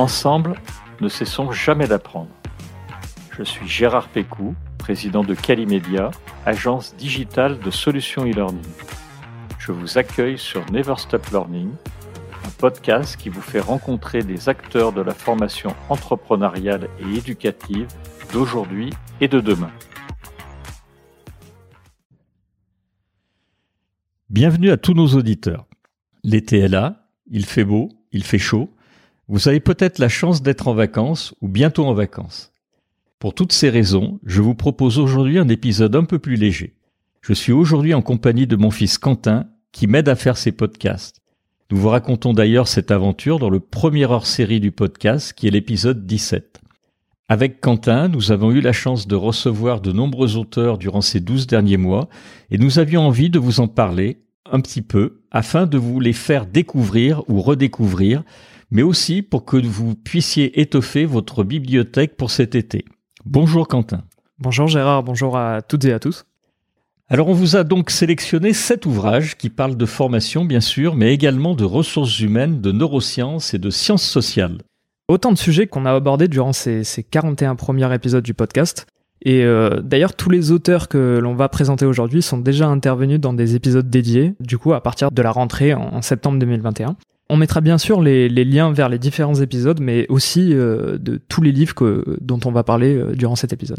Ensemble, ne cessons jamais d'apprendre. Je suis Gérard Pécou, président de Calimedia, agence digitale de solutions e-learning. Je vous accueille sur Never Stop Learning, un podcast qui vous fait rencontrer des acteurs de la formation entrepreneuriale et éducative d'aujourd'hui et de demain. Bienvenue à tous nos auditeurs. L'été est là, il fait beau, il fait chaud. Vous avez peut-être la chance d'être en vacances ou bientôt en vacances. Pour toutes ces raisons, je vous propose aujourd'hui un épisode un peu plus léger. Je suis aujourd'hui en compagnie de mon fils Quentin qui m'aide à faire ces podcasts. Nous vous racontons d'ailleurs cette aventure dans le premier hors-série du podcast qui est l'épisode 17. Avec Quentin, nous avons eu la chance de recevoir de nombreux auteurs durant ces douze derniers mois et nous avions envie de vous en parler un petit peu afin de vous les faire découvrir ou redécouvrir mais aussi pour que vous puissiez étoffer votre bibliothèque pour cet été. Bonjour Quentin. Bonjour Gérard, bonjour à toutes et à tous. Alors on vous a donc sélectionné sept ouvrages qui parlent de formation bien sûr, mais également de ressources humaines, de neurosciences et de sciences sociales. Autant de sujets qu'on a abordés durant ces, 41 premiers épisodes du podcast. Et euh, d'ailleurs, tous les auteurs que l'on va présenter aujourd'hui sont déjà intervenus dans des épisodes dédiés, du coup à partir de la rentrée en septembre 2021. On mettra bien sûr les, liens vers les différents épisodes, mais aussi euh, de tous les livres dont on va parler euh, durant cet épisode.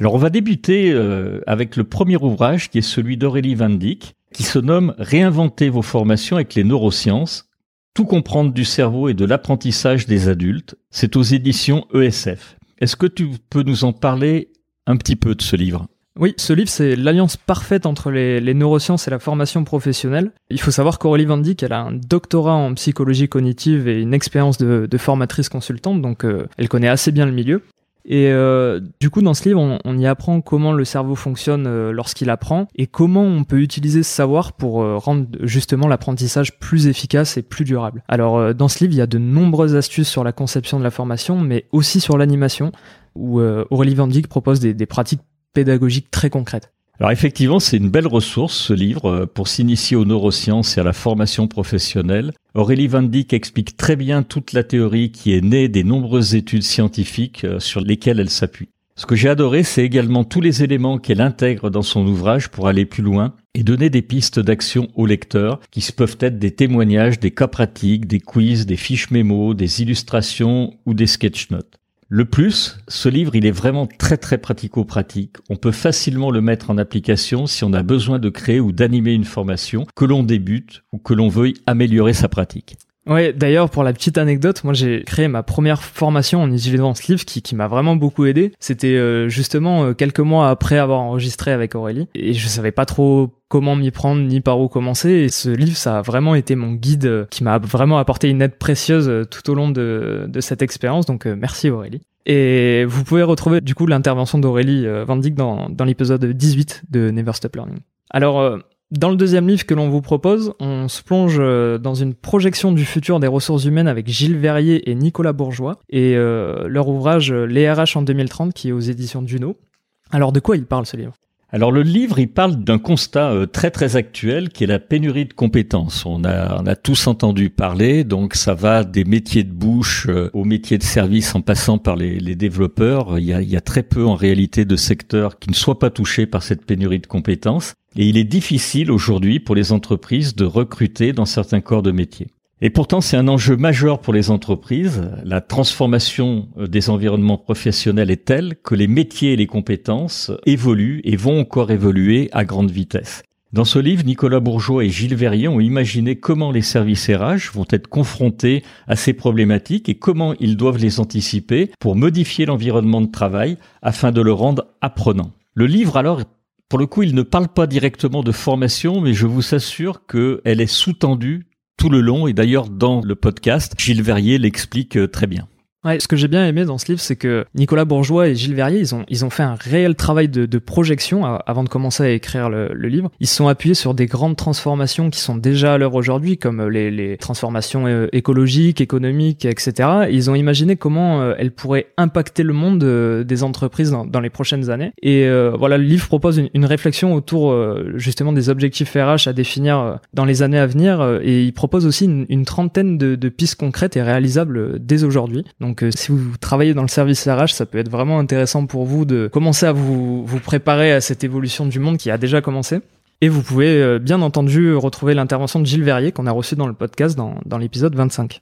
Alors on va débuter euh, avec le premier ouvrage qui est celui d'Aurélie Van Dyck, qui se nomme Réinventer vos formations avec les neurosciences, tout comprendre du cerveau et de l'apprentissage des adultes. C'est aux éditions ESF. Est-ce que tu peux nous en parler un petit peu de ce livre? Oui, ce livre, c'est l'alliance parfaite entre les, neurosciences et la formation professionnelle. Il faut savoir qu'Aurélie Van Dyck, elle a un doctorat en psychologie cognitive et une expérience de, formatrice consultante, donc euh, elle connaît assez bien le milieu. Et euh, du coup, dans ce livre, on, y apprend comment le cerveau fonctionne euh, lorsqu'il apprend et comment on peut utiliser ce savoir pour rendre justement l'apprentissage plus efficace et plus durable. Alors, dans ce livre, il y a de nombreuses astuces sur la conception de la formation, mais aussi sur l'animation, où Aurélie Van Dyck propose des, des pratiques pédagogique très concrète. Alors effectivement, c'est une belle ressource, ce livre, euh, pour s'initier aux neurosciences et à la formation professionnelle. Aurélie Van Dyck explique très bien toute la théorie qui est née des nombreuses études scientifiques euh, sur lesquelles elle s'appuie. Ce que j'ai adoré, c'est également tous les éléments qu'elle intègre dans son ouvrage pour aller plus loin et donner des pistes d'action aux lecteurs qui peuvent être des témoignages, des cas pratiques, des quiz, des fiches mémo, des illustrations ou des sketch notes. Le plus, ce livre, il est vraiment très très pratico-pratique. On peut facilement le mettre en application si on a besoin de créer ou d'animer une formation, que l'on débute ou que l'on veuille améliorer sa pratique. Ouais, d'ailleurs, pour la petite anecdote, moi j'ai créé ma première formation en utilisant ce livre qui, qui m'a vraiment beaucoup aidé. C'était euh, justement euh, quelques mois après avoir enregistré avec Aurélie et je savais pas trop comment m'y prendre ni par où commencer et ce livre ça a vraiment été mon guide euh, qui m'a vraiment apporté une aide précieuse tout au long de, de cette expérience donc merci Aurélie. Et vous pouvez retrouver du coup l'intervention d'Aurélie Van dans, dans l'épisode 18 de Never Stop Learning. Alors dans le deuxième livre que l'on vous propose, on se plonge euh, dans une projection du futur des ressources humaines avec Gilles Verrier et Nicolas Bourgeois et euh, leur ouvrage euh, Les RH en 2030 qui est aux éditions Duno. Alors de quoi il parle ce livre? Alors le livre, il parle d'un constat très très actuel qui est la pénurie de compétences. On a, on a tous entendu parler, donc ça va des métiers de bouche aux métiers de service en passant par les, développeurs. Il y a très peu en réalité de secteurs qui ne soient pas touchés par cette pénurie de compétences. Et il est difficile aujourd'hui pour les entreprises de recruter dans certains corps de métier. Et pourtant, c'est un enjeu majeur pour les entreprises. La transformation euh, des environnements professionnels est telle que les métiers et les compétences évoluent et vont encore évoluer à grande vitesse. Dans ce livre, Nicolas Bourgeois et Gilles Verrier ont imaginé comment les services RH vont être confrontés à ces problématiques et comment ils doivent les anticiper pour modifier l'environnement de travail afin de le rendre apprenant. Le livre alors pour le coup, il ne parle pas directement de formation, mais je vous assure qu'elle est sous-tendue tout le long. Et d'ailleurs, dans le podcast, Gilles Verrier l'explique euh, très bien. Ouais, ce que j'ai bien aimé dans ce livre, c'est que Nicolas Bourgeois et Gilles Verrier, ils ont, ils ont fait un réel travail de, de projection avant de commencer à écrire le, le, livre. Ils se sont appuyés sur des grandes transformations qui sont déjà à l'heure aujourd'hui, comme les, les, transformations euh, écologiques, économiques, etc. ils ont imaginé comment euh, elles pourraient impacter le monde euh, des entreprises dans, dans, les prochaines années. Et voilà, le livre propose une, une réflexion autour justement des objectifs RH à définir dans les années à venir. et il propose aussi une, une trentaine de, de pistes concrètes et réalisables dès aujourd'hui. Donc donc euh, si vous travaillez dans le service RH, ça peut être vraiment intéressant pour vous de commencer à vous, préparer à cette évolution du monde qui a déjà commencé. Et vous pouvez euh, bien entendu retrouver l'intervention de Gilles Verrier qu'on a reçu dans le podcast dans, dans l'épisode 25.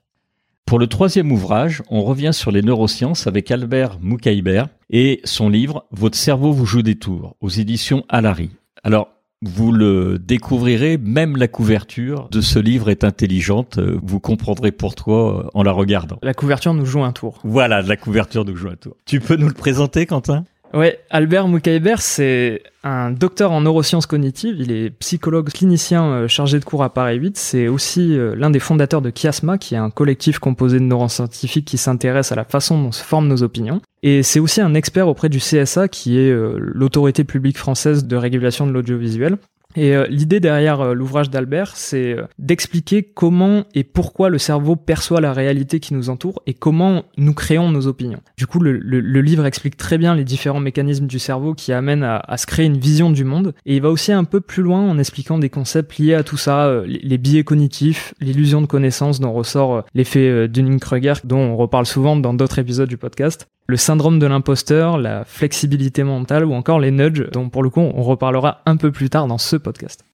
Pour le troisième ouvrage, on revient sur les neurosciences avec Albert Moukaïber et son livre Votre cerveau vous joue des tours aux éditions Alary. Alors, vous le découvrirez, même la couverture de ce livre est intelligente. Vous comprendrez pourquoi en la regardant. La couverture nous joue un tour. Voilà, la couverture nous joue un tour. Tu peux nous le présenter, Quentin? Ouais, Albert Moukaïber, c'est un docteur en neurosciences cognitives. Il est psychologue clinicien euh, chargé de cours à Paris 8. C'est aussi euh, l'un des fondateurs de Chiasma, qui est un collectif composé de neuroscientifiques qui s'intéresse à la façon dont se forment nos opinions. Et c'est aussi un expert auprès du CSA, qui est euh, l'autorité publique française de régulation de l'audiovisuel. Et euh, l'idée derrière euh, l'ouvrage d'Albert, c'est euh, d'expliquer comment et pourquoi le cerveau perçoit la réalité qui nous entoure et comment nous créons nos opinions. Du coup, le, livre explique très bien les différents mécanismes du cerveau qui amènent à, se créer une vision du monde. Et il va aussi un peu plus loin en expliquant des concepts liés à tout ça, les biais cognitifs, l'illusion de connaissance dont ressort l'effet Dunning-Kruger, dont on reparle souvent dans d'autres épisodes du podcast le syndrome de l'imposteur, la flexibilité mentale ou encore les nudges, dont pour le coup on reparlera un peu plus tard dans ce podcast.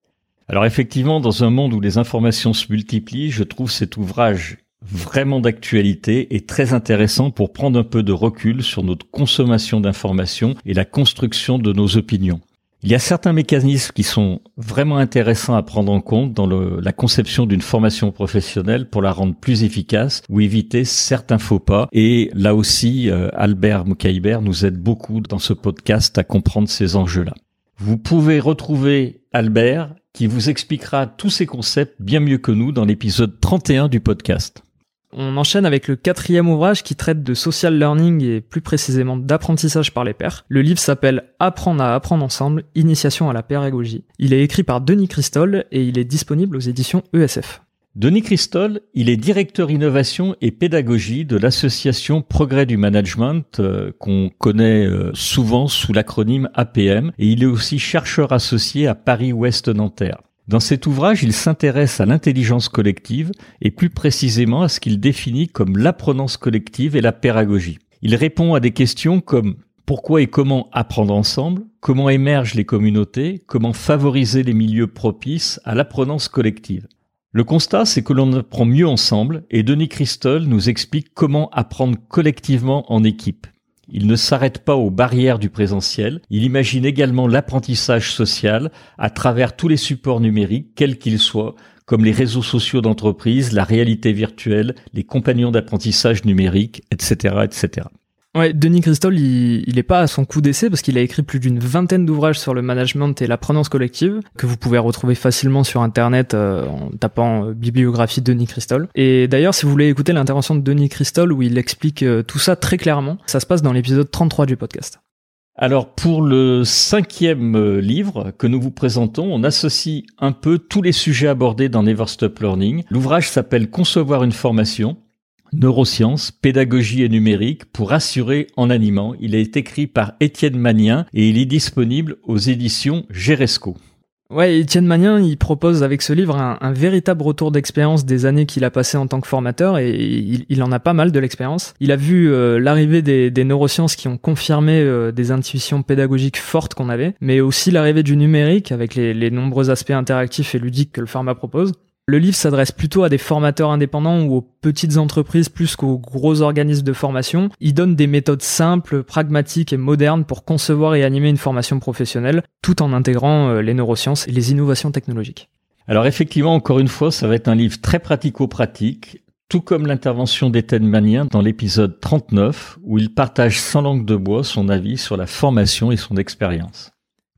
Alors effectivement, dans un monde où les informations se multiplient, je trouve cet ouvrage vraiment d'actualité et très intéressant pour prendre un peu de recul sur notre consommation d'informations et la construction de nos opinions. Il y a certains mécanismes qui sont vraiment intéressants à prendre en compte dans la conception d'une formation professionnelle pour la rendre plus efficace ou éviter certains faux pas. Et là aussi, euh, Albert Moukaïber nous aide beaucoup dans ce podcast à comprendre ces enjeux-là. Vous pouvez retrouver Albert qui vous expliquera tous ces concepts bien mieux que nous dans l'épisode 31 du podcast. On enchaîne avec le quatrième ouvrage qui traite de social learning et plus précisément d'apprentissage par les pairs. Le livre s'appelle Apprendre à apprendre ensemble, initiation à la pédagogie. Il est écrit par Denis Christol et il est disponible aux éditions ESF. Denis Christol, il est directeur innovation et pédagogie de l'association Progrès du Management euh, qu'on connaît euh, souvent sous l'acronyme APM et il est aussi chercheur associé à Paris Ouest Nanterre. Dans cet ouvrage, il s'intéresse à l'intelligence collective et plus précisément à ce qu'il définit comme l'apprenance collective et la pédagogie. Il répond à des questions comme pourquoi et comment apprendre ensemble, comment émergent les communautés, comment favoriser les milieux propices à l'apprenance collective? Le constat, c'est que l'on apprend mieux ensemble et Denis Christol nous explique comment apprendre collectivement en équipe. Il ne s'arrête pas aux barrières du présentiel, il imagine également l'apprentissage social à travers tous les supports numériques, quels qu'ils soient, comme les réseaux sociaux d'entreprise, la réalité virtuelle, les compagnons d'apprentissage numérique, etc., etc. Ouais, Denis Christol, il, il est pas à son coup d'essai parce qu'il a écrit plus d'une vingtaine d'ouvrages sur le management et l'apprenance collective que vous pouvez retrouver facilement sur internet euh, en tapant euh, bibliographie Denis Christol. Et d'ailleurs, si vous voulez écouter l'intervention de Denis Christol où il explique euh, tout ça très clairement, ça se passe dans l'épisode 33 du podcast. Alors pour le cinquième livre que nous vous présentons, on associe un peu tous les sujets abordés dans Never Stop Learning. L'ouvrage s'appelle Concevoir une formation Neurosciences, pédagogie et numérique pour assurer en animant. Il est écrit par Étienne Magnien et il est disponible aux éditions Geresco. Ouais, Étienne Magnien, il propose avec ce livre un, véritable retour d'expérience des années qu'il a passées en tant que formateur et il, en a pas mal de l'expérience. Il a vu euh, l'arrivée des, neurosciences qui ont confirmé euh, des intuitions pédagogiques fortes qu'on avait, mais aussi l'arrivée du numérique avec les, nombreux aspects interactifs et ludiques que le format propose. Le livre s'adresse plutôt à des formateurs indépendants ou aux petites entreprises plus qu'aux gros organismes de formation. Il donne des méthodes simples, pragmatiques et modernes pour concevoir et animer une formation professionnelle, tout en intégrant euh, les neurosciences et les innovations technologiques. Alors effectivement, encore une fois, ça va être un livre très pratico-pratique, tout comme l'intervention d'Étienne Manien dans l'épisode 39, où il partage sans langue de bois son avis sur la formation et son expérience.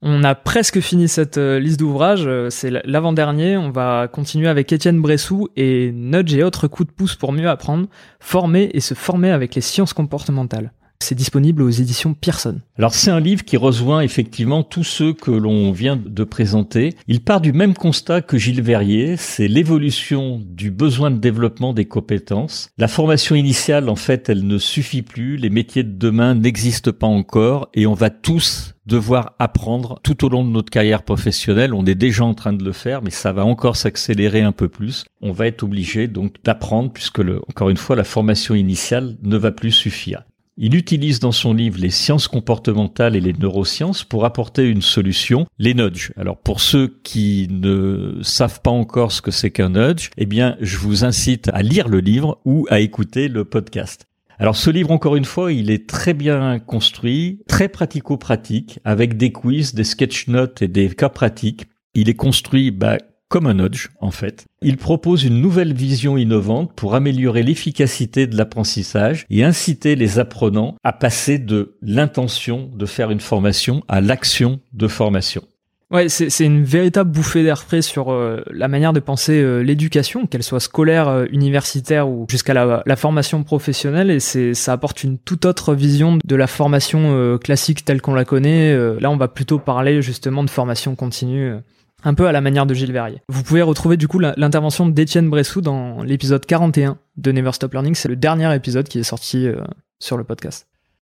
On a presque fini cette euh, liste d'ouvrages, euh, c'est l'avant-dernier. On va continuer avec Étienne Bressou et Nudge et autres coups de pouce pour mieux apprendre, former et se former avec les sciences comportementales. C'est disponible aux éditions Pearson. Alors c'est un livre qui rejoint effectivement tous ceux que l'on vient de présenter. Il part du même constat que Gilles Verrier, c'est l'évolution du besoin de développement des compétences. La formation initiale, en fait, elle ne suffit plus, les métiers de demain n'existent pas encore et on va tous devoir apprendre tout au long de notre carrière professionnelle. On est déjà en train de le faire, mais ça va encore s'accélérer un peu plus. On va être obligé donc d'apprendre puisque encore une fois, la formation initiale ne va plus suffire. Il utilise dans son livre les sciences comportementales et les neurosciences pour apporter une solution, les nudges. Alors pour ceux qui ne savent pas encore ce que c'est qu'un nudge, eh bien je vous incite à lire le livre ou à écouter le podcast. Alors ce livre, encore une fois, il est très bien construit, très pratico-pratique, avec des quiz, des sketch notes et des cas pratiques. Il est construit bah, comme un nudge en fait. Il propose une nouvelle vision innovante pour améliorer l'efficacité de l'apprentissage et inciter les apprenants à passer de l'intention de faire une formation à l'action de formation. Ouais, c'est une véritable bouffée d'air frais sur euh, la manière de penser euh, l'éducation, qu'elle soit scolaire, euh, universitaire ou jusqu'à la, la, formation professionnelle. Et ça apporte une toute autre vision de la formation classique telle qu'on la connaît. là, on va plutôt parler justement de formation continue un peu à la manière de Gilles Verrier. Vous pouvez retrouver du coup l'intervention d'Étienne Bressou dans l'épisode 41 de Never Stop Learning. C'est le dernier épisode qui est sorti euh, sur le podcast.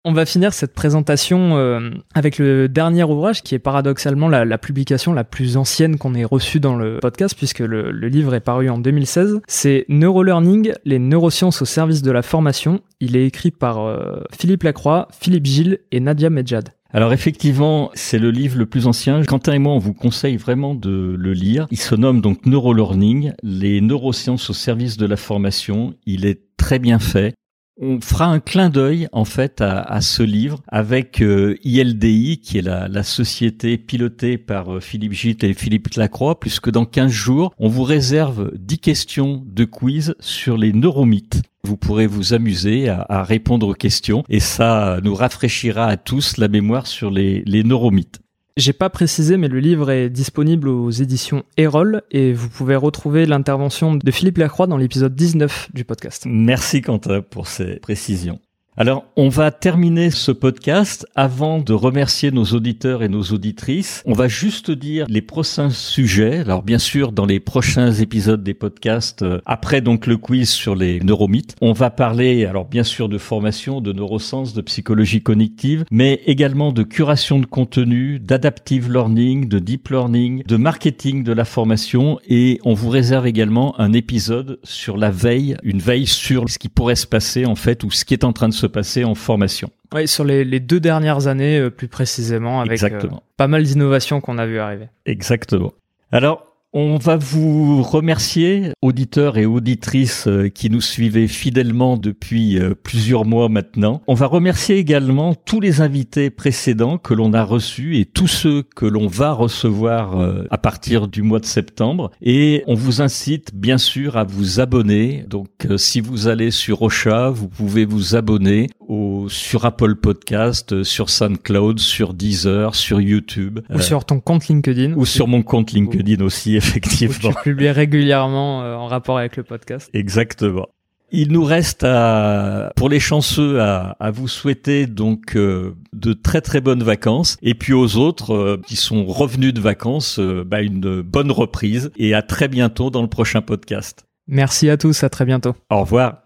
On va finir cette présentation euh, avec le dernier ouvrage qui est paradoxalement la, publication la plus ancienne qu'on ait reçue dans le podcast puisque le, livre est paru en 2016. C'est Neurolearning, les neurosciences au service de la formation. Il est écrit par euh, Philippe Lacroix, Philippe Gilles et Nadia Medjad. Alors effectivement, c'est le livre le plus ancien. Quentin et moi, on vous conseille vraiment de le lire. Il se nomme donc Neurolearning, les neurosciences au service de la formation. Il est très bien fait. On fera un clin d'œil en fait à, ce livre avec euh, ILDI qui est la, société pilotée par euh, Philippe Gitt et Philippe Lacroix puisque dans 15 jours on vous réserve 10 questions de quiz sur les neuromythes. Vous pourrez vous amuser à, répondre aux questions et ça nous rafraîchira à tous la mémoire sur les, les neuromythes. J'ai pas précisé, mais le livre est disponible aux éditions Erol et vous pouvez retrouver l'intervention de Philippe Lacroix dans l'épisode 19 du podcast. Merci Quentin pour ces précisions. Alors, on va terminer ce podcast avant de remercier nos auditeurs et nos auditrices. On va juste dire les prochains sujets. Alors, bien sûr, dans les prochains épisodes des podcasts, euh, après donc le quiz sur les neuromythes, on va parler, alors bien sûr, de formation, de neurosciences, de psychologie cognitive, mais également de curation de contenu, d'adaptive learning, de deep learning, de marketing de la formation et on vous réserve également un épisode sur la veille, une veille sur ce qui pourrait se passer en fait ou ce qui est en train de se passer en formation. Oui, sur les, deux dernières années, euh, plus précisément, avec euh, pas mal d'innovations qu'on a vu arriver. Exactement. Alors, on va vous remercier, auditeurs et auditrices euh, qui nous suivez fidèlement depuis euh, plusieurs mois maintenant. On va remercier également tous les invités précédents que l'on a reçus et tous ceux que l'on va recevoir euh, à partir du mois de septembre. Et on vous incite bien sûr à vous abonner. Donc si vous allez sur Ocha, vous pouvez vous abonner au, sur Apple Podcast, sur SoundCloud, sur Deezer, sur YouTube. Ou sur ton compte LinkedIn. Ou sur mon compte LinkedIn aussi effectivement. tu publies régulièrement euh, en rapport avec le podcast. Exactement. Il nous reste à, pour les chanceux à, à vous souhaiter donc euh, de très très bonnes vacances et puis aux autres euh, qui sont revenus de vacances bah, une bonne reprise et à très bientôt dans le prochain podcast. Merci à tous, à très bientôt. Au revoir.